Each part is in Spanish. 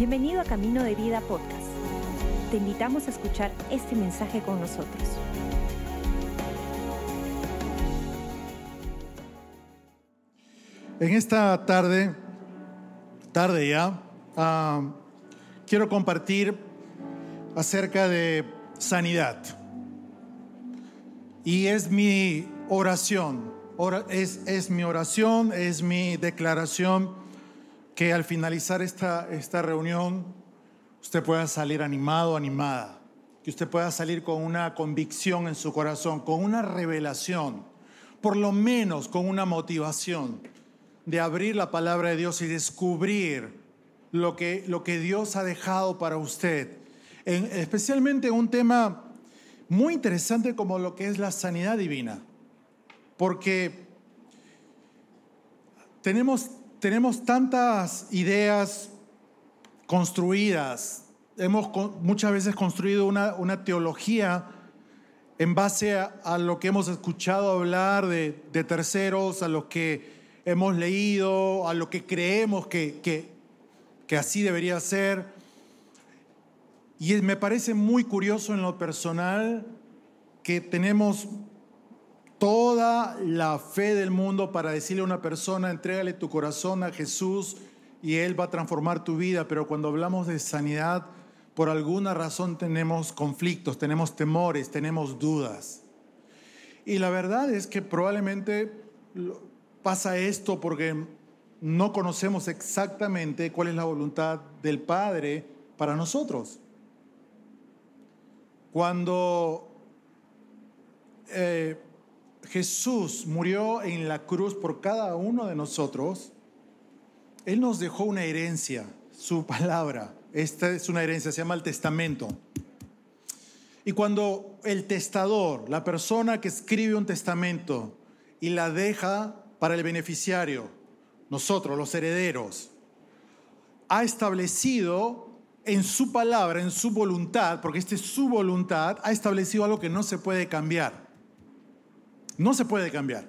Bienvenido a Camino de Vida Podcast. Te invitamos a escuchar este mensaje con nosotros. En esta tarde, tarde ya, ah, quiero compartir acerca de sanidad. Y es mi oración, es, es mi oración, es mi declaración que al finalizar esta, esta reunión usted pueda salir animado, animada, que usted pueda salir con una convicción en su corazón, con una revelación, por lo menos con una motivación de abrir la palabra de Dios y descubrir lo que, lo que Dios ha dejado para usted, en, especialmente un tema muy interesante como lo que es la sanidad divina, porque tenemos tenemos tantas ideas construidas, hemos muchas veces construido una, una teología en base a, lo que hemos escuchado hablar de, terceros, a lo que hemos leído, a lo que creemos que, que así debería ser. Y me parece muy curioso en lo personal que tenemos toda la fe del mundo para decirle a una persona, entrégale tu corazón a Jesús y Él va a transformar tu vida, pero cuando hablamos de sanidad, por alguna razón tenemos conflictos, tenemos temores, tenemos dudas. Y la verdad es que probablemente pasa esto porque no conocemos exactamente cuál es la voluntad del Padre para nosotros. Cuando eh, Jesús murió en la cruz por cada uno de nosotros, Él nos dejó una herencia, su palabra. Esta es una herencia, se llama el testamento. Y cuando el testador, la persona que escribe un testamento y la deja para el beneficiario, nosotros, los herederos, ha establecido en su palabra, en su voluntad, porque esta es su voluntad, ha establecido algo que no se puede cambiar. No se puede cambiar.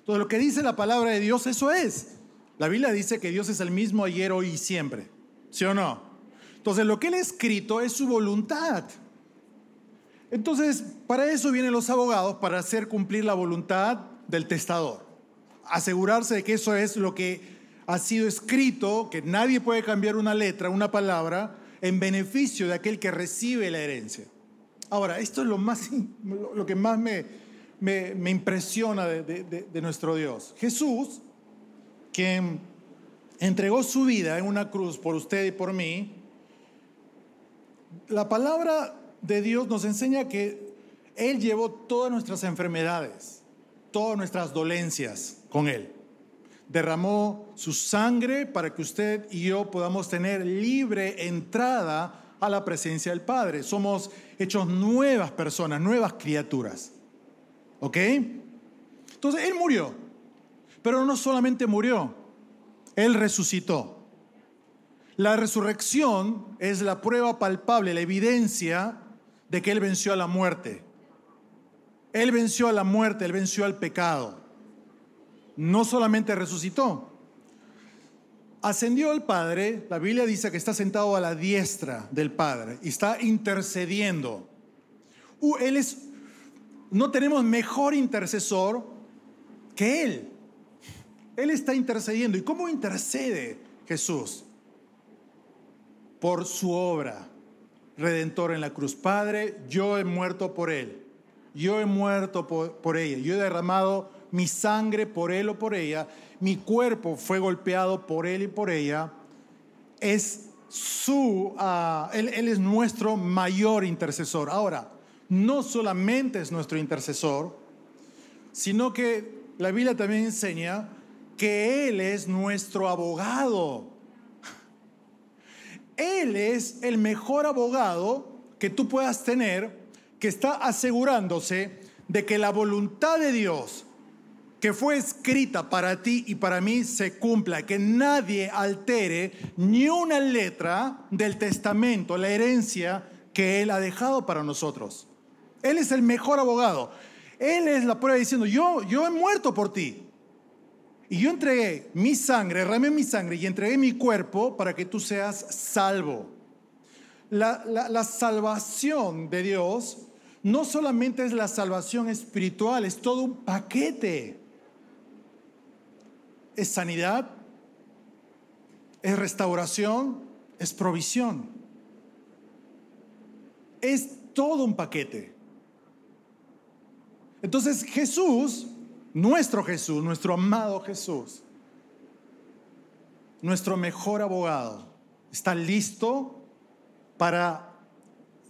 Entonces lo que dice la palabra de Dios, eso es. La Biblia dice que Dios es el mismo ayer, hoy y siempre. ¿Sí o no? Entonces lo que él ha escrito es su voluntad. Entonces, para eso vienen los abogados, para hacer cumplir la voluntad del testador. Asegurarse de que eso es lo que ha sido escrito, que nadie puede cambiar una letra, una palabra, en beneficio de aquel que recibe la herencia. Ahora, esto es lo, más, lo que más me, me, impresiona de, nuestro Dios. Jesús, que entregó su vida en una cruz por usted y por mí, la palabra de Dios nos enseña que Él llevó todas nuestras enfermedades, todas nuestras dolencias con Él. Derramó su sangre para que usted y yo podamos tener libre entrada a la presencia del Padre. Somos hechos nuevas personas, nuevas criaturas. ¿Ok? Entonces, Él murió. Pero no solamente murió, Él resucitó. La resurrección es la prueba palpable, la evidencia de que Él venció a la muerte. Él venció a la muerte, Él venció al pecado. No solamente resucitó, ascendió al Padre, la Biblia dice que está sentado a la diestra del Padre y está intercediendo. Uh, él es no tenemos mejor intercesor que Él. Él está intercediendo. ¿Y cómo intercede Jesús? Por su obra redentora en la cruz. Padre, yo he muerto por Él. Yo he muerto por, ella. Yo he derramado mi sangre por Él o por ella. Mi cuerpo fue golpeado por Él y por ella. Es su, ah, él, él es nuestro mayor intercesor. Ahora, no solamente es nuestro intercesor, sino que la Biblia también enseña que Él es nuestro abogado. Él es el mejor abogado que tú puedas tener, que está asegurándose de que la voluntad de Dios que fue escrita para ti y para mí se cumpla, que nadie altere ni una letra del testamento, la herencia que Él ha dejado para nosotros. Él es el mejor abogado. Él es la prueba diciendo, yo, yo he muerto por ti. Y yo entregué mi sangre, derramé mi sangre y entregué mi cuerpo para que tú seas salvo. La, la salvación de Dios no solamente es la salvación espiritual, es todo un paquete. Es sanidad, es restauración, es provisión. Es todo un paquete. Entonces Jesús, nuestro Jesús, nuestro amado Jesús, nuestro mejor abogado, está listo para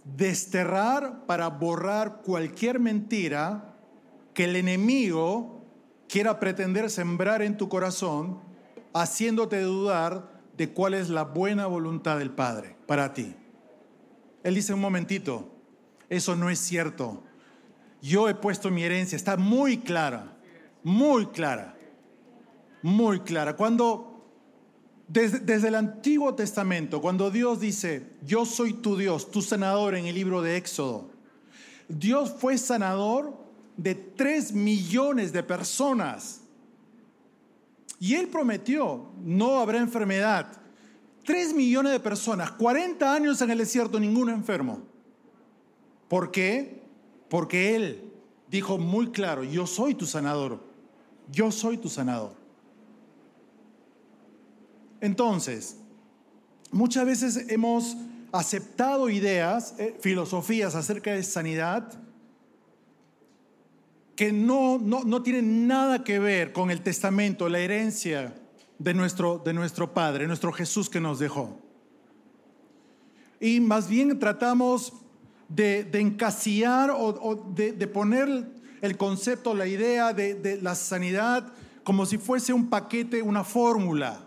desterrar, para borrar cualquier mentira que el enemigo quiera pretender sembrar en tu corazón, haciéndote dudar de cuál es la buena voluntad del Padre para ti. Él dice un momentito, eso no es cierto. Yo he puesto mi herencia, está muy clara, muy clara, muy clara. Cuando desde, el Antiguo Testamento, cuando Dios dice, yo soy tu Dios, tu sanador en el libro de Éxodo, Dios fue sanador de tres millones de personas. Y Él prometió, no habrá enfermedad. Tres millones de personas, 40 años en el desierto, ningún enfermo. ¿Por qué? Porque Él dijo muy claro, yo soy tu sanador, yo soy tu sanador. Entonces, muchas veces hemos aceptado ideas, eh, filosofías acerca de sanidad que no, no, tienen nada que ver con el testamento, la herencia de nuestro, de nuestro Padre, nuestro Jesús que nos dejó. Y más bien tratamos de, encasillar o, de, poner el concepto, la idea de, de la sanidad como si fuese un paquete, una fórmula.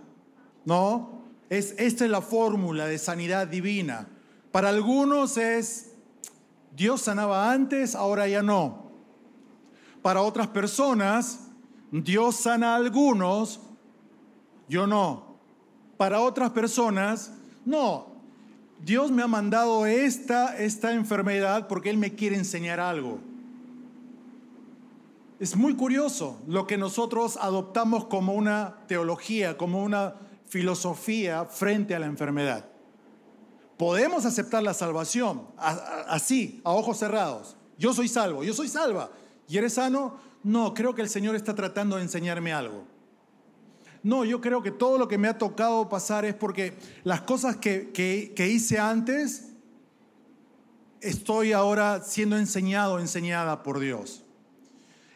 ¿no? Es, esta es la fórmula de sanidad divina. Para algunos es, Dios sanaba antes, ahora ya no. Para otras personas, Dios sana a algunos, yo no. Para otras personas, no. Dios me ha mandado esta, esta enfermedad porque Él me quiere enseñar algo. Es muy curioso lo que nosotros adoptamos como una teología, como una filosofía frente a la enfermedad. Podemos aceptar la salvación así, a ojos cerrados. Yo soy salvo, yo soy salva. ¿Y eres sano? No, creo que el Señor está tratando de enseñarme algo. No, yo creo que todo lo que me ha tocado pasar es porque las cosas que, que hice antes, estoy ahora siendo enseñado, enseñada por Dios.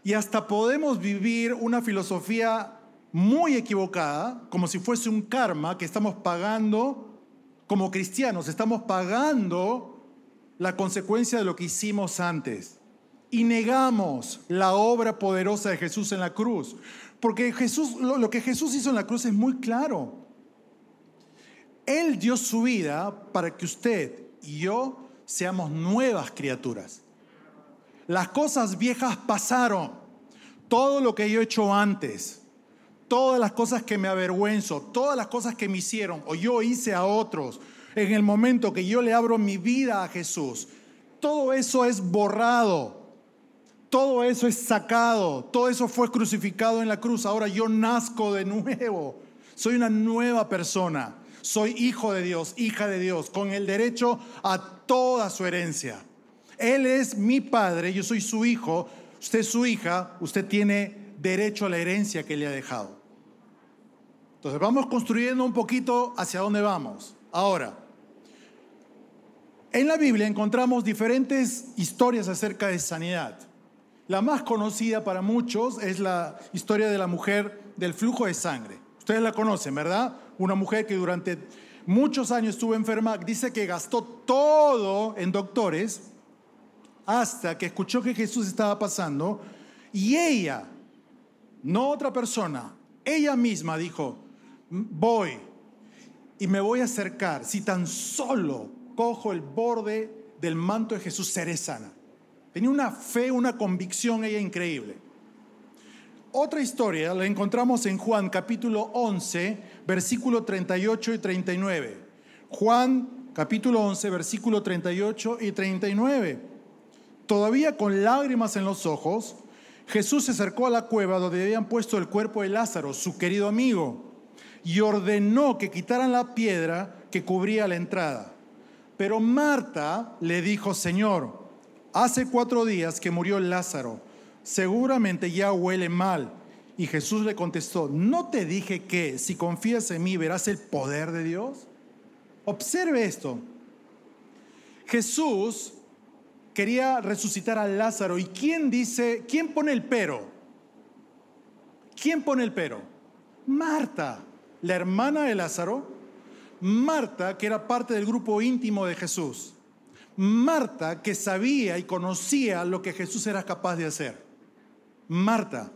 Y hasta podemos vivir una filosofía muy equivocada, como si fuese un karma que estamos pagando como cristianos, estamos pagando la consecuencia de lo que hicimos antes. Y negamos la obra poderosa de Jesús en la cruz. Porque Jesús, lo, que Jesús hizo en la cruz es muy claro. Él dio su vida para que usted y yo seamos nuevas criaturas. Las cosas viejas pasaron. Todo lo que yo he hecho antes todas las cosas que me avergüenzo, todas las cosas que me hicieron o yo hice a otros, en el momento que yo le abro mi vida a Jesús, todo eso es borrado, todo eso es sacado, todo eso fue crucificado en la cruz. Ahora yo nazco de nuevo, soy una nueva persona, soy hijo de Dios, hija de Dios, con el derecho a toda su herencia. Él es mi padre, yo soy su hijo, usted es su hija, usted tiene derecho a la herencia que le ha dejado. Entonces vamos construyendo un poquito hacia dónde vamos. Ahora, en la Biblia encontramos diferentes historias acerca de sanidad. La más conocida para muchos es la historia de la mujer del flujo de sangre. Ustedes la conocen, ¿verdad? Una mujer que durante muchos años estuvo enferma, dice que gastó todo en doctores hasta que escuchó que Jesús estaba pasando y ella, no otra persona, ella misma dijo, voy y me voy a acercar, si tan solo cojo el borde del manto de Jesús, seré sana. Tenía una fe, una convicción ella increíble. Otra historia la encontramos en Juan capítulo 11, versículo 38 y 39. Juan capítulo 11, versículo 38 y 39. Todavía con lágrimas en los ojos, Jesús se acercó a la cueva donde habían puesto el cuerpo de Lázaro, su querido amigo, y ordenó que quitaran la piedra que cubría la entrada. Pero Marta le dijo, Señor, hace cuatro días que murió Lázaro, seguramente ya huele mal. Y Jesús le contestó, ¿no te dije que si confías en mí verás el poder de Dios? Observe esto. Jesús quería resucitar a Lázaro. ¿Y quién dice, quién pone el pero? ¿Quién pone el pero? Marta, la hermana de Lázaro. Marta, que era parte del grupo íntimo de Jesús. Marta, que sabía y conocía lo que Jesús era capaz de hacer. Marta.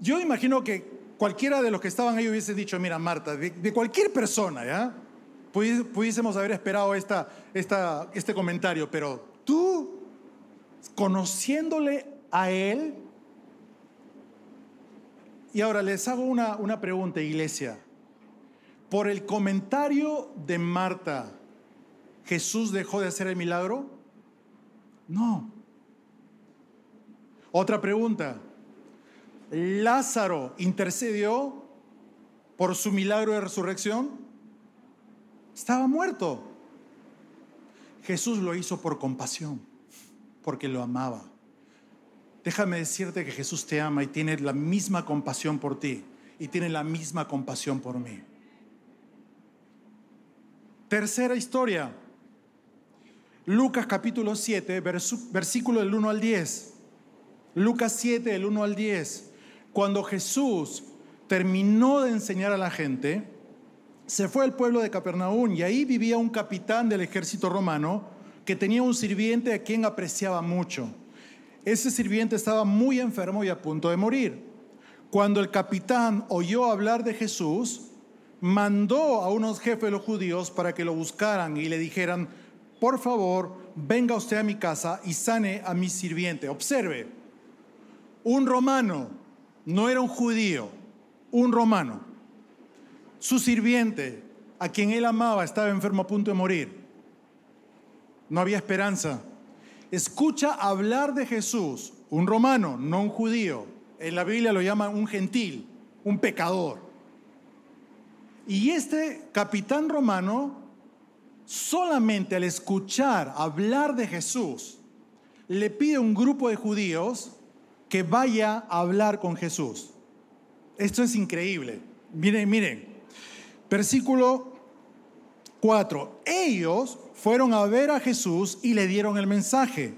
Yo imagino que cualquiera de los que estaban ahí hubiese dicho, mira, Marta, de, cualquier persona, ¿ya? pudiésemos haber esperado esta, este comentario, pero tú, conociéndole a Él, y ahora les hago una, una pregunta, iglesia. Por el comentario de Marta, ¿Jesús dejó de hacer el milagro? No. Otra pregunta. ¿Lázaro intercedió por su milagro de resurrección? Estaba muerto. Jesús lo hizo por compasión, porque lo amaba. Déjame decirte que Jesús te ama y tiene la misma compasión por ti y tiene la misma compasión por mí. Tercera historia. Lucas capítulo 7, versículo del 1 al 10. Lucas 7, del 1 al 10. Cuando Jesús terminó de enseñar a la gente, se fue al pueblo de Capernaum y ahí vivía un capitán del ejército romano que tenía un sirviente a quien apreciaba mucho. Ese sirviente estaba muy enfermo y a punto de morir. Cuando el capitán oyó hablar de Jesús, mandó a unos jefes de los judíos para que lo buscaran y le dijeran, por favor, venga usted a mi casa y sane a mi sirviente. Observe, un romano, no era un judío, un romano su sirviente, a quien él amaba, estaba enfermo a punto de morir. No había esperanza. Escucha hablar de Jesús, un romano, no un judío. En la Biblia lo llaman un gentil, un pecador. Y este capitán romano, solamente al escuchar hablar de Jesús, le pide a un grupo de judíos que vaya a hablar con Jesús. Esto es increíble. Miren, miren, Versículo 4. Ellos fueron a ver a Jesús y le dieron el mensaje.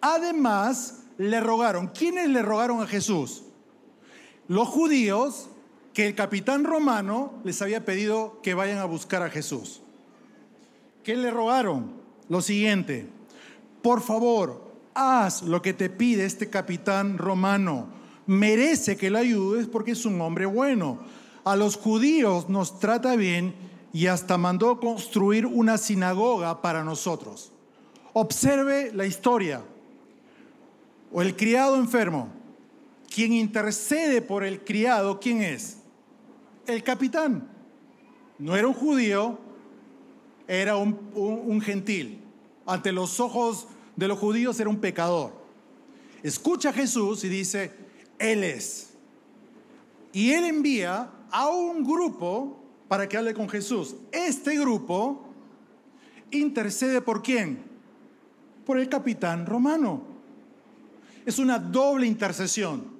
Además, le rogaron. ¿Quiénes le rogaron a Jesús? Los judíos que el capitán romano les había pedido que vayan a buscar a Jesús. ¿Qué le rogaron? Lo siguiente, por favor, haz lo que te pide este capitán romano. Merece que lo ayudes porque es un hombre bueno a los judíos nos trata bien y hasta mandó construir una sinagoga para nosotros. Observe la historia. O el criado enfermo. Quien intercede por el criado, ¿quién es? El capitán. No era un judío, era un, gentil. Ante los ojos de los judíos era un pecador. Escucha a Jesús y dice, Él es. Y Él envía a un grupo para que hable con Jesús. Este grupo intercede por quién? Por el capitán romano. Es una doble intercesión.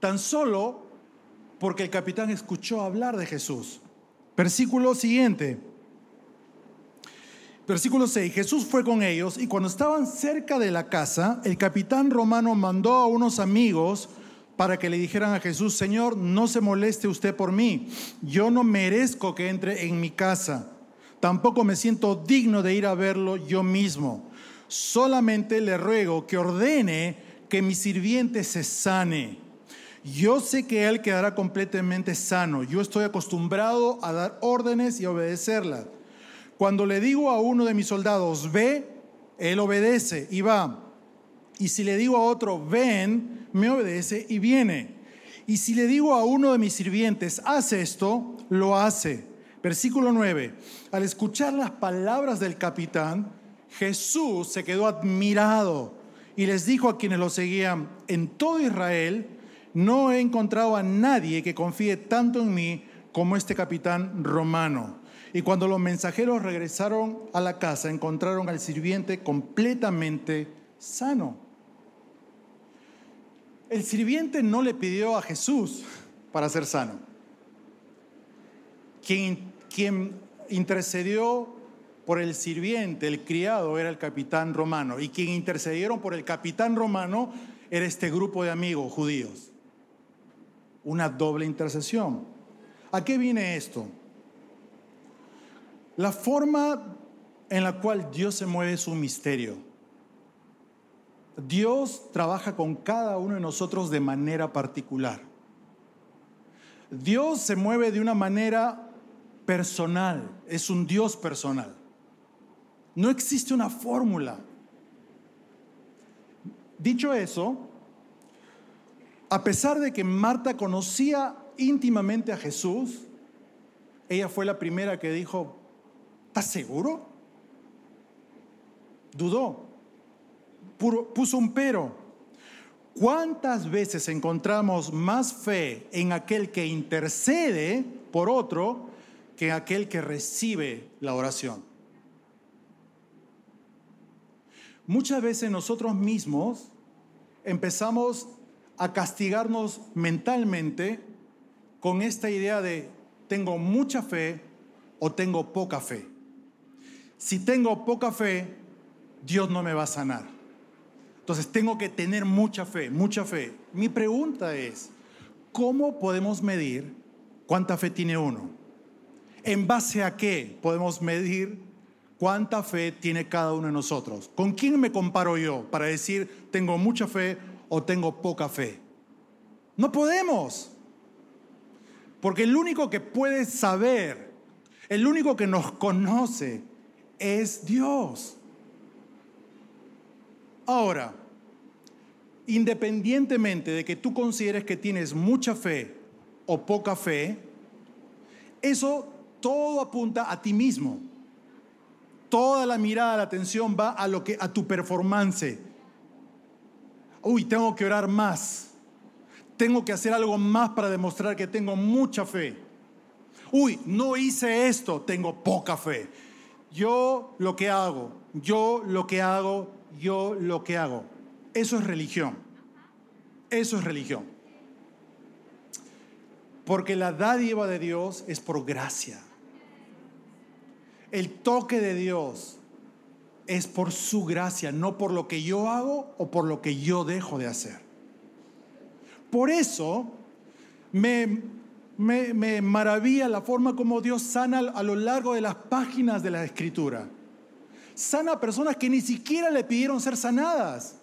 Tan solo porque el capitán escuchó hablar de Jesús. Versículo siguiente. Versículo 6. Jesús fue con ellos y cuando estaban cerca de la casa, el capitán romano mandó a unos amigos para que le dijeran a Jesús, Señor, no se moleste usted por mí, yo no merezco que entre en mi casa, tampoco me siento digno de ir a verlo yo mismo, solamente le ruego que ordene que mi sirviente se sane. Yo sé que él quedará completamente sano, yo estoy acostumbrado a dar órdenes y obedecerlas. Cuando le digo a uno de mis soldados, ve, él obedece y va. Y si le digo a otro, ven, me obedece y viene. Y si le digo a uno de mis sirvientes, haz esto, lo hace. Versículo 9. Al escuchar las palabras del capitán, Jesús se quedó admirado y les dijo a quienes lo seguían, en todo Israel no he encontrado a nadie que confíe tanto en mí como este capitán romano. Y cuando los mensajeros regresaron a la casa, encontraron al sirviente completamente sano. El sirviente no le pidió a Jesús para ser sano. Quien, quien intercedió por el sirviente, el criado, era el capitán romano. Y quien intercedieron por el capitán romano era este grupo de amigos judíos. Una doble intercesión. ¿A qué viene esto? La forma en la cual Dios se mueve es un misterio. Dios trabaja con cada uno de nosotros de manera particular. Dios se mueve de una manera personal, es un Dios personal. No existe una fórmula. Dicho eso, a pesar de que Marta conocía íntimamente a Jesús, ella fue la primera que dijo, ¿estás seguro? Dudó, puso un pero. ¿Cuántas veces encontramos más fe en aquel que intercede por otro que en aquel que recibe la oración? Muchas veces nosotros mismos empezamos a castigarnos mentalmente con esta idea de tengo mucha fe o tengo poca fe. Si tengo poca fe, Dios no me va a sanar. Entonces tengo que tener mucha fe, mucha fe. Mi pregunta es, ¿cómo podemos medir cuánta fe tiene uno? ¿En base a qué podemos medir cuánta fe tiene cada uno de nosotros? ¿Con quién me comparo yo para decir tengo mucha fe o tengo poca fe? No podemos. Porque el único que puede saber, el único que nos conoce es Dios. Ahora, independientemente de que tú consideres que tienes mucha fe o poca fe, eso todo apunta a ti mismo. Toda la mirada, la atención va a lo que a tu performance. Uy, tengo que orar más. Tengo que hacer algo más para demostrar que tengo mucha fe. Uy, no hice esto, tengo poca fe. Yo lo que hago, yo lo que hago, yo lo que hago. Eso es religión. Eso es religión. Porque la dádiva de Dios es por gracia. El toque de Dios es por su gracia, no por lo que yo hago o por lo que yo dejo de hacer. Por eso me, me, maravilla la forma como Dios sana a lo largo de las páginas de la Escritura. Sana a personas que ni siquiera le pidieron ser sanadas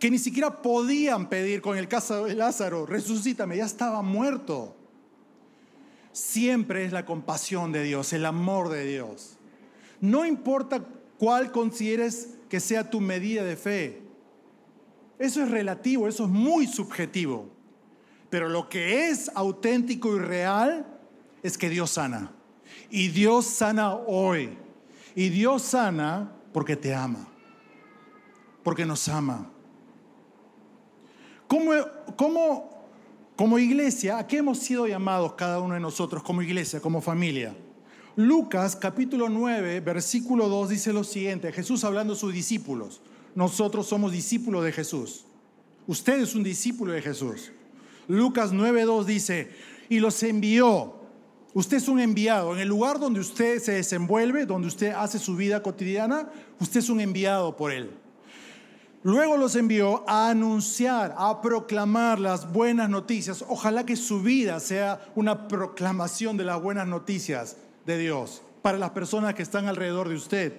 que ni siquiera podían pedir con el caso de Lázaro, resucítame, ya estaba muerto. Siempre es la compasión de Dios, el amor de Dios. No importa cuál consideres que sea tu medida de fe. Eso es relativo, eso es muy subjetivo. Pero lo que es auténtico y real es que Dios sana. Y Dios sana hoy. Y Dios sana porque te ama. Porque nos ama. ¿Cómo, como iglesia, a qué hemos sido llamados cada uno de nosotros como iglesia, como familia? Lucas capítulo 9, versículo 2 dice lo siguiente, Jesús hablando a sus discípulos, nosotros somos discípulos de Jesús, usted es un discípulo de Jesús. Lucas 9, 2 dice, y los envió, usted es un enviado, en el lugar donde usted se desenvuelve, donde usted hace su vida cotidiana, usted es un enviado por él. Luego los envió a anunciar, a proclamar las buenas noticias. Ojalá que su vida sea una proclamación de las buenas noticias de Dios para las personas que están alrededor de usted.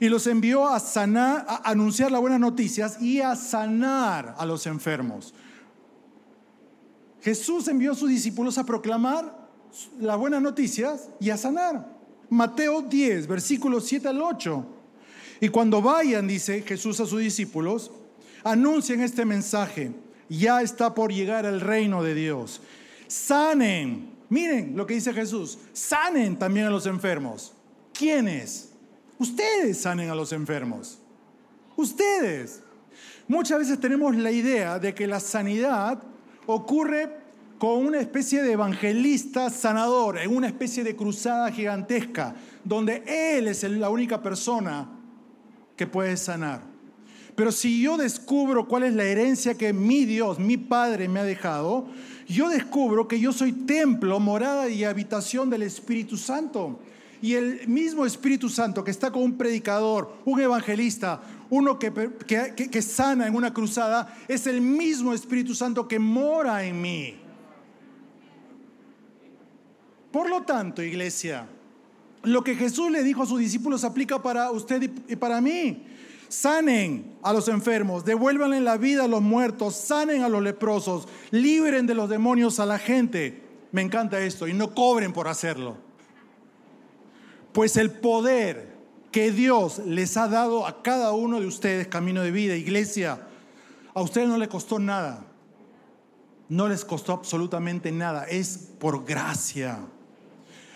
Y los envió a sanar, a anunciar las buenas noticias y a sanar a los enfermos. Jesús envió a sus discípulos a proclamar las buenas noticias y a sanar. Mateo 10, versículos 7 al 8. Y cuando vayan, dice Jesús a sus discípulos, anuncien este mensaje. Ya está por llegar el reino de Dios. Sanen. Miren lo que dice Jesús. Sanen también a los enfermos. ¿Quiénes? Ustedes sanen a los enfermos. Ustedes. Muchas veces tenemos la idea de que la sanidad ocurre con una especie de evangelista sanador, en una especie de cruzada gigantesca, donde Él es la única persona que puede sanar. Pero si yo descubro cuál es la herencia que mi Dios, mi Padre me ha dejado, yo descubro que yo soy templo, morada y habitación del Espíritu Santo. Y el mismo Espíritu Santo que está con un predicador, un evangelista, uno que, que, sana en una cruzada, es el mismo Espíritu Santo que mora en mí. Por lo tanto, iglesia, lo que Jesús le dijo a sus discípulos aplica para usted y para mí sanen a los enfermos, devuélvanle la vida a los muertos, sanen a los leprosos, liberen de los demonios a la gente. Me encanta esto y no cobren por hacerlo. Pues el poder que Dios les ha dado a cada uno de ustedes, camino de vida, iglesia, a ustedes no les costó nada. No les costó absolutamente nada. Es por gracia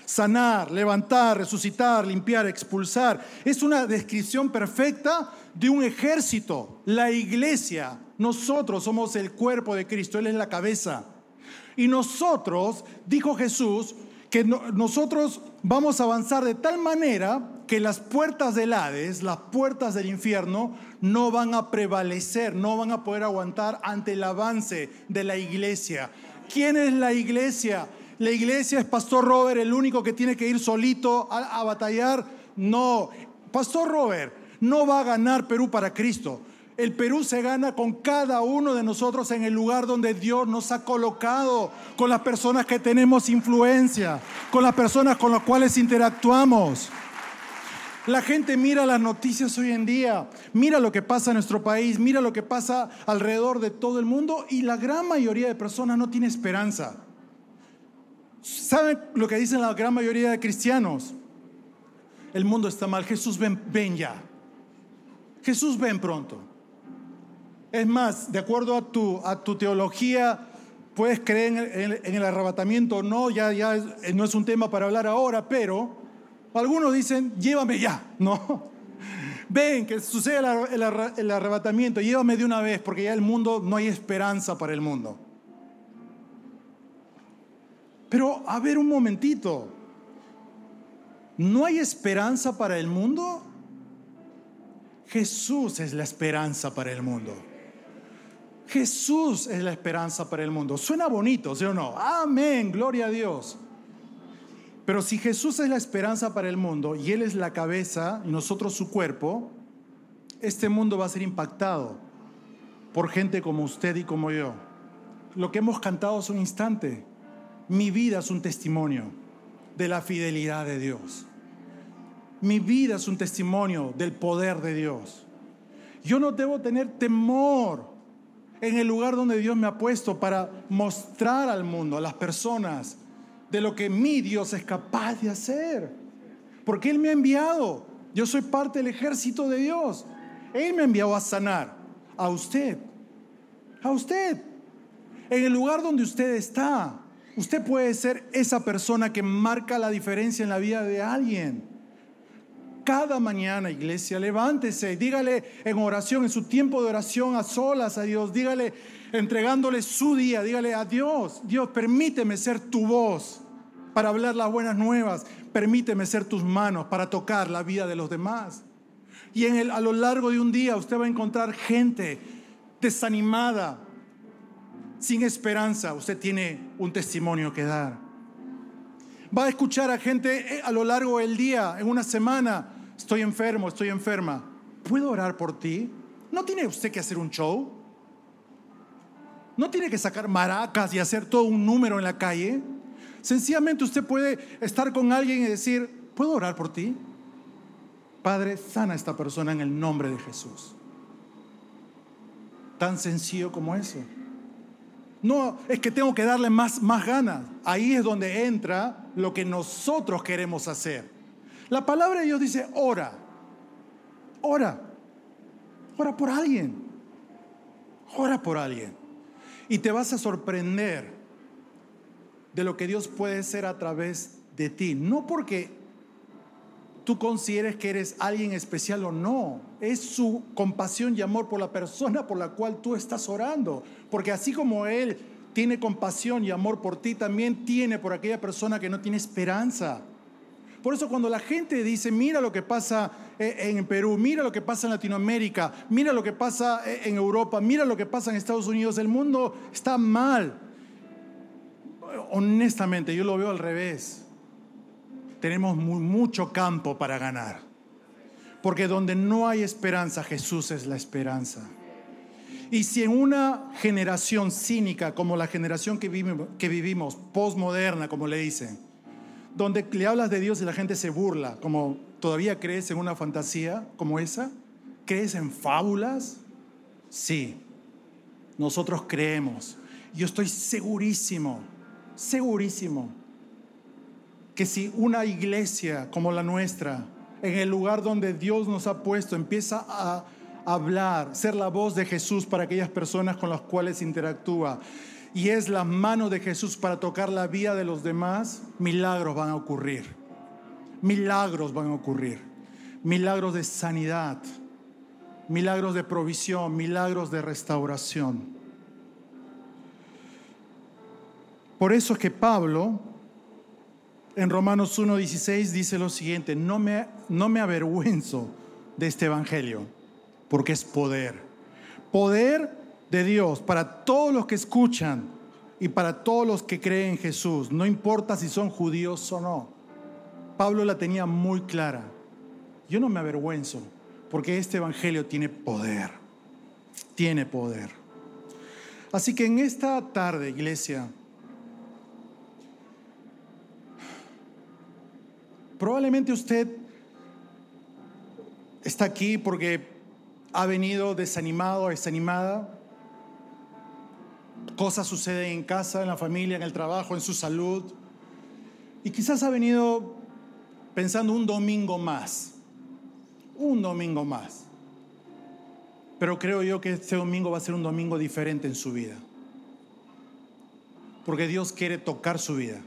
sanar, levantar, resucitar, limpiar, expulsar. Es una descripción perfecta de un ejército. La iglesia, nosotros somos el cuerpo de Cristo, Él es la cabeza. Y nosotros, dijo Jesús, que nosotros vamos a avanzar de tal manera que las puertas del Hades, las puertas del infierno, no van a prevalecer, no van a poder aguantar ante el avance de la iglesia. ¿Quién es la iglesia? la iglesia es Pastor Robert el único que tiene que ir solito a, batallar. No, Pastor Robert no va a ganar Perú para Cristo. El Perú se gana con cada uno de nosotros en el lugar donde Dios nos ha colocado, con las personas que tenemos influencia, con las personas con las cuales interactuamos. La gente mira las noticias hoy en día, mira lo que pasa en nuestro país, mira lo que pasa alrededor de todo el mundo y la gran mayoría de personas no tiene esperanza. ¿Saben lo que dicen la gran mayoría de cristianos? El mundo está mal, Jesús ven, ya. Jesús ven pronto. Es más, de acuerdo a tu, teología, puedes creer en el, arrebatamiento o no, ya, ya no es un tema para hablar ahora, pero algunos dicen, llévame ya, ¿no? Ven, que sucede el arrebatamiento, llévame de una vez, porque ya el mundo, no hay esperanza para el mundo. Pero a ver un momentito, ¿no hay esperanza para el mundo? Jesús es la esperanza para el mundo. Jesús es la esperanza para el mundo. Suena bonito, ¿sí o no? Amén, gloria a Dios. Pero si Jesús es la esperanza para el mundo y Él es la cabeza y nosotros su cuerpo, este mundo va a ser impactado por gente como usted y como yo. Lo que hemos cantado hace un instante, mi vida es un testimonio de la fidelidad de Dios. Mi vida es un testimonio del poder de Dios. Yo no debo tener temor en el lugar donde Dios me ha puesto para mostrar al mundo, a las personas, de lo que mi Dios es capaz de hacer. Porque Él me ha enviado. Yo soy parte del ejército de Dios. Él me ha enviado a sanar a usted. A usted. En el lugar donde usted está. Usted puede ser esa persona que marca la diferencia en la vida de alguien. Cada mañana, iglesia, levántese, dígale en oración, en su tiempo de oración a solas a Dios, dígale entregándole su día, dígale a Dios, Dios, permíteme ser tu voz para hablar las buenas nuevas, permíteme ser tus manos para tocar la vida de los demás. Y a lo largo de un día usted va a encontrar gente desanimada, sin esperanza, usted tiene un testimonio que dar. Va a escuchar a gente eh, a lo largo del día, en una semana, estoy enfermo, estoy enferma. ¿Puedo orar por ti? ¿No tiene usted que hacer un show? ¿No tiene que sacar maracas y hacer todo un número en la calle? Sencillamente usted puede estar con alguien y decir, ¿puedo orar por ti? Padre, sana a esta persona en el nombre de Jesús. Tan sencillo como eso. No, es que tengo que darle más, más ganas. Ahí es donde entra lo que nosotros queremos hacer. La palabra de Dios dice, ora, ora, ora por alguien, ora por alguien. Y te vas a sorprender de lo que Dios puede hacer a través de ti. No porque tú consideres que eres alguien especial o no. Es su compasión y amor por la persona por la cual tú estás orando. Porque así como Él tiene compasión y amor por ti, también tiene por aquella persona que no tiene esperanza. Por eso cuando la gente dice, mira lo que pasa eh, en Perú, mira lo que pasa en Latinoamérica, mira lo que pasa eh, en Europa, mira lo que pasa en Estados Unidos, el mundo está mal. Honestamente, yo lo veo al revés. Tenemos mucho campo para ganar. Porque donde no hay esperanza, Jesús es la esperanza. Y si en una generación cínica como la generación que vivimos, que vivimos postmoderna, como le dicen, donde le hablas de Dios y la gente se burla, como todavía crees en una fantasía como esa, crees en fábulas, sí, nosotros creemos. Yo estoy segurísimo, segurísimo, que si una iglesia como la nuestra, en el lugar donde Dios nos ha puesto, empieza a hablar, ser la voz de Jesús para aquellas personas con las cuales interactúa, y es la mano de Jesús para tocar la vida de los demás, milagros van a ocurrir. Milagros van a ocurrir. Milagros de sanidad, milagros de provisión, milagros de restauración. Por eso es que Pablo en Romanos 1.16 dice lo siguiente, no me, no me avergüenzo de este Evangelio, porque es poder. Poder de Dios para todos los que escuchan y para todos los que creen en Jesús, no importa si son judíos o no. Pablo la tenía muy clara. Yo no me avergüenzo porque este Evangelio tiene poder, tiene poder. Así que en esta tarde, iglesia, probablemente usted está aquí porque ha venido desanimado, desanimada, Cosas suceden en casa, en la familia, en el trabajo, en su salud. Y quizás ha venido pensando un domingo más. Un domingo más. Pero creo yo que este domingo va a ser un domingo diferente en su vida. Porque Dios quiere tocar su vida.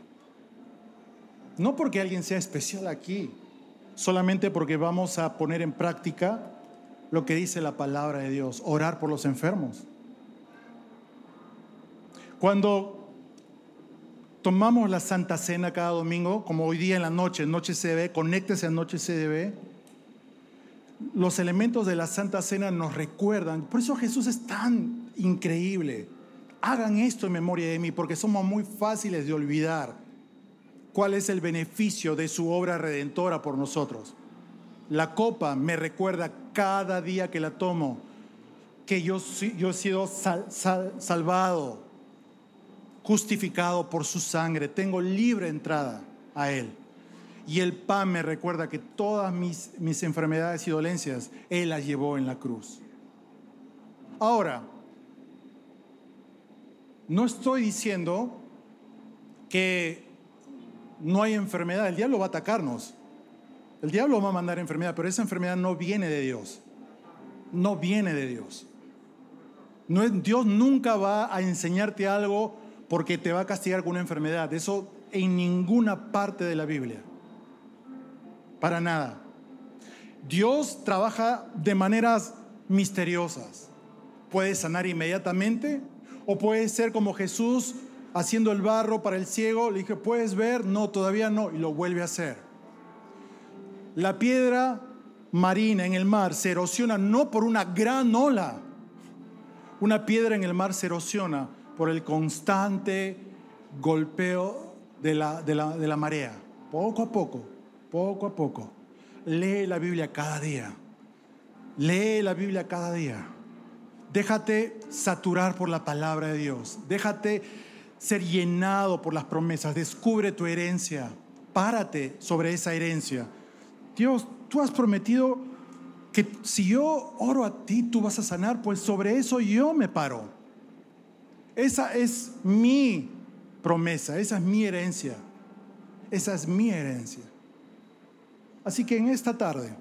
No porque alguien sea especial aquí, solamente porque vamos a poner en práctica lo que dice la palabra de Dios, orar por los enfermos. Cuando tomamos la Santa Cena cada domingo, como hoy día en la noche, Noche CDB, conéctese a Noche CDB, los elementos de la Santa Cena nos recuerdan. Por eso Jesús es tan increíble. Hagan esto en memoria de mí, porque somos muy fáciles de olvidar cuál es el beneficio de su obra redentora por nosotros. La copa me recuerda cada día que la tomo que yo, yo he sido salvado, justificado por su sangre, tengo libre entrada a Él. Y el pan me recuerda que todas mis, mis enfermedades y dolencias Él las llevó en la cruz. Ahora, no estoy diciendo que no hay enfermedad, el diablo va a atacarnos. El diablo va a mandar enfermedad, pero esa enfermedad no viene de Dios. No viene de Dios. No, Dios nunca va a enseñarte algo porque te va a castigar con una enfermedad. Eso en ninguna parte de la Biblia. Para nada. Dios trabaja de maneras misteriosas. Puede sanar inmediatamente o puede ser como Jesús haciendo el barro para el ciego. Le dije, ¿puedes ver? No, todavía no. Y lo vuelve a hacer. La piedra marina en el mar se erosiona no por una gran ola. Una piedra en el mar se erosiona por el constante golpeo de la, de la, marea. Poco a poco, poco a poco. Lee la Biblia cada día. Lee la Biblia cada día. Déjate saturar por la palabra de Dios. Déjate ser llenado por las promesas. Descubre tu herencia. Párate sobre esa herencia. Dios, tú has prometido que si yo oro a ti, tú vas a sanar. Pues sobre eso yo me paro. Esa es mi promesa, esa es mi herencia. Esa es mi herencia. Así que en esta tarde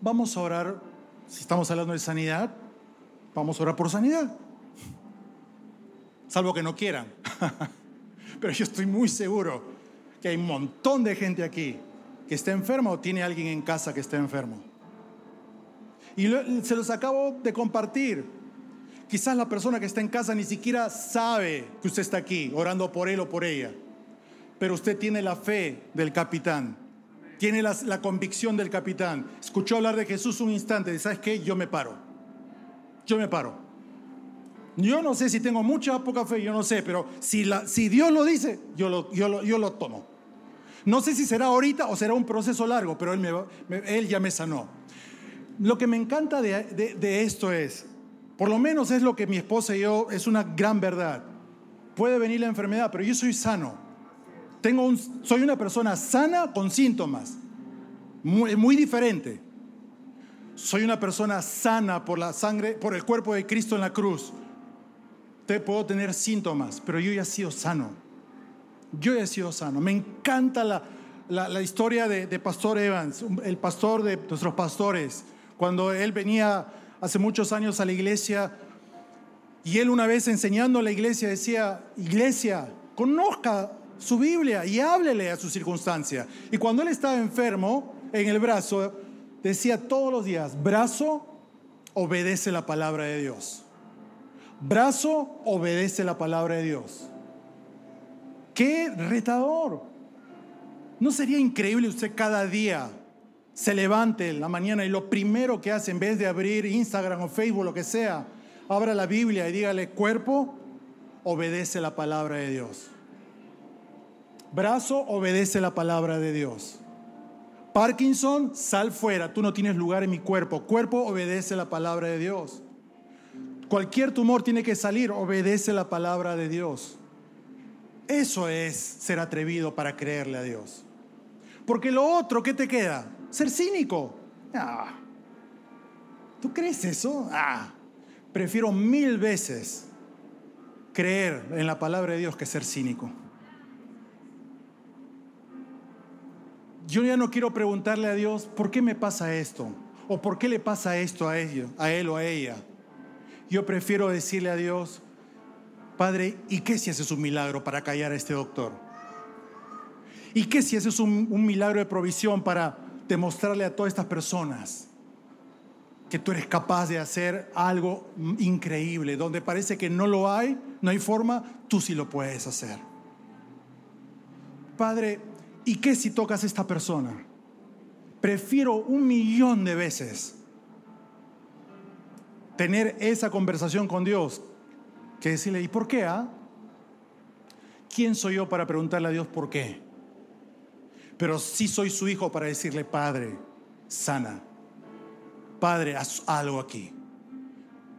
vamos a orar, si estamos hablando de sanidad, vamos a orar por sanidad. Salvo que no quieran. Pero yo estoy muy seguro que hay un montón de gente aquí que está enfermo o tiene alguien en casa que está enfermo? Y se los acabo de compartir. Quizás la persona que está en casa ni siquiera sabe que usted está aquí orando por él o por ella. Pero usted tiene la fe del capitán. Tiene la, la convicción del capitán. Escuchó hablar de Jesús un instante. ¿Sabes qué? Yo me paro. Yo me paro. Yo no sé si tengo mucha o poca fe, yo no sé, pero si, la, si Dios lo dice, yo lo, yo, lo, yo lo tomo. No sé si será ahorita o será un proceso largo, pero Él, me, él ya me sanó. Lo que me encanta de, de, de esto es, por lo menos es lo que mi esposa y yo, es una gran verdad. Puede venir la enfermedad, pero yo soy sano. Tengo soy una persona sana con síntomas. Muy, muy diferente. Soy una persona sana por la sangre, por el cuerpo de Cristo en la cruz. Te puedo tener síntomas, pero yo ya he sido sano. Yo ya he sido sano. Me encanta la, la, historia de, de Pastor Evans, el pastor de nuestros pastores. Cuando él venía hace muchos años a la iglesia y él una vez enseñando a la iglesia decía, iglesia, conozca su Biblia y háblele a su circunstancia. Y cuando él estaba enfermo en el brazo, decía todos los días, brazo, obedece la palabra de Dios. Brazo, obedece la palabra de Dios. Qué retador. ¿No sería increíble usted cada día se levante en la mañana y lo primero que hace, en vez de abrir Instagram o Facebook, lo que sea, abra la Biblia y dígale, cuerpo, obedece la palabra de Dios. Brazo, obedece la palabra de Dios. Parkinson, sal fuera, tú no tienes lugar en mi cuerpo. Cuerpo, obedece la palabra de Dios. Cualquier tumor tiene que salir, obedece la palabra de Dios. Eso es ser atrevido para creerle a Dios. Porque lo otro, ¿qué te queda? Ser cínico. Ah. ¿Tú crees eso? Ah. Prefiero mil veces creer en la palabra de Dios que ser cínico. Yo ya no quiero preguntarle a Dios, ¿por qué me pasa esto? ¿O por qué le pasa esto a, ellos, a él o a ella? Yo prefiero decirle a Dios, Padre, ¿y qué si haces un milagro para callar a este doctor? ¿Y qué si haces un milagro de provisión para demostrarle a todas estas personas que tú eres capaz de hacer algo increíble, donde parece que no lo hay, no hay forma, tú sí lo puedes hacer. Padre, ¿y qué si tocas a esta persona? Prefiero un millón de veces tener esa conversación con Dios que decirle, ¿y por qué? Ah? ¿Quién soy yo para preguntarle a Dios por qué? Pero sí soy su hijo para decirle, Padre, sana. Padre, haz algo aquí.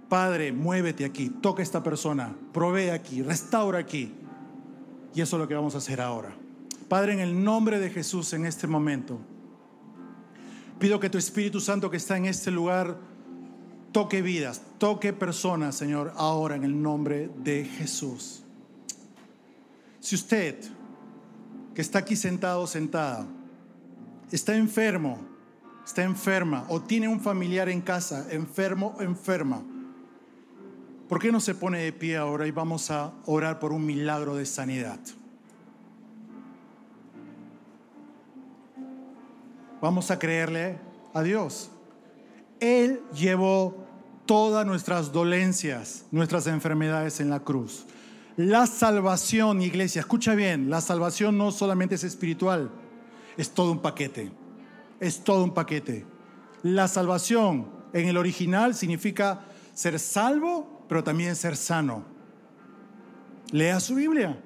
Padre, muévete aquí, toca a esta persona, provee aquí, restaura aquí. Y eso es lo que vamos a hacer ahora. Padre, en el nombre de Jesús en este momento, pido que tu Espíritu Santo que está en este lugar toque vidas, toque personas, Señor, ahora en el nombre de Jesús. Si usted que está aquí sentado sentada, está enfermo, está enferma o tiene un familiar en casa, enfermo enferma, ¿por qué no se pone de pie ahora y vamos a orar por un milagro de sanidad? Vamos a creerle a Dios. Él llevó todas nuestras dolencias, nuestras enfermedades en la cruz. La salvación, iglesia, escucha bien, la salvación no solamente es espiritual, es todo un paquete. Es todo un paquete. La salvación en el original significa ser salvo, pero también ser sano. Lea su Biblia.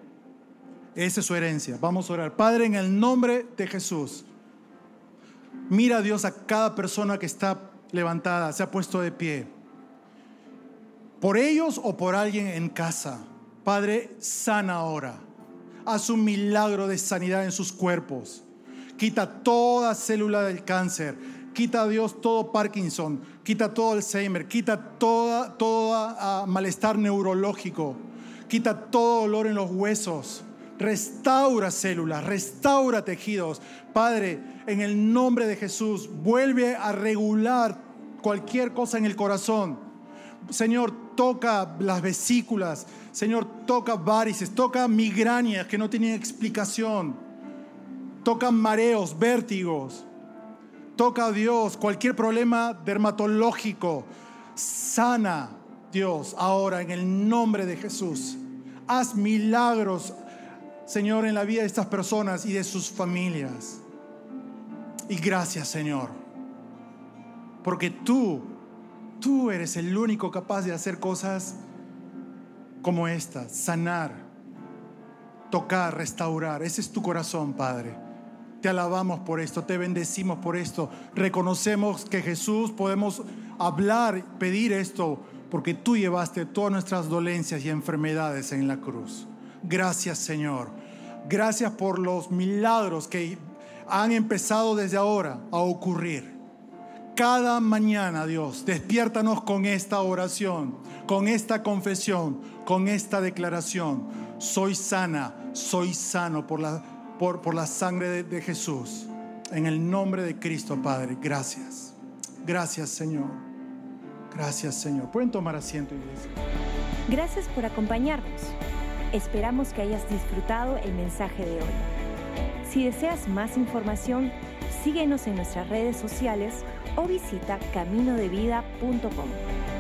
Esa es su herencia. Vamos a orar. Padre, en el nombre de Jesús, mira a Dios a cada persona que está levantada, se ha puesto de pie. Por ellos o por alguien en casa. Padre, sana ahora. Haz un milagro de sanidad en sus cuerpos. Quita toda célula del cáncer. Quita Dios todo Parkinson. Quita todo Alzheimer. Quita toda, toda uh, malestar neurológico. Quita todo dolor en los huesos. Restaura células, restaura tejidos. Padre, en el nombre de Jesús, vuelve a regular cualquier cosa en el corazón. Señor, toca las vesículas, Señor, toca varices, toca migrañas que no tienen explicación. Toca mareos, vértigos. Toca, Dios, cualquier problema dermatológico. Sana, Dios, ahora en el nombre de Jesús. Haz milagros, Señor, en la vida de estas personas y de sus familias. Y gracias, Señor. Porque tú, tú eres el único capaz de hacer cosas como estas, sanar, tocar, restaurar. Ese es tu corazón, Padre. Te alabamos por esto, te bendecimos por esto. Reconocemos que Jesús podemos hablar, pedir esto, porque tú llevaste todas nuestras dolencias y enfermedades en la cruz. Gracias, Señor. Gracias por los milagros que han empezado desde ahora a ocurrir. Cada mañana, Dios, despiértanos con esta oración, con esta confesión, con esta declaración. Soy sana, soy sano por la, por, por la sangre de, de Jesús. En el nombre de Cristo, Padre. Gracias. Gracias, Señor. Gracias, Señor. Pueden tomar asiento, iglesia. Gracias por acompañarnos. Esperamos que hayas disfrutado el mensaje de hoy. Si deseas más información, síguenos en nuestras redes sociales o visita caminodevida.com.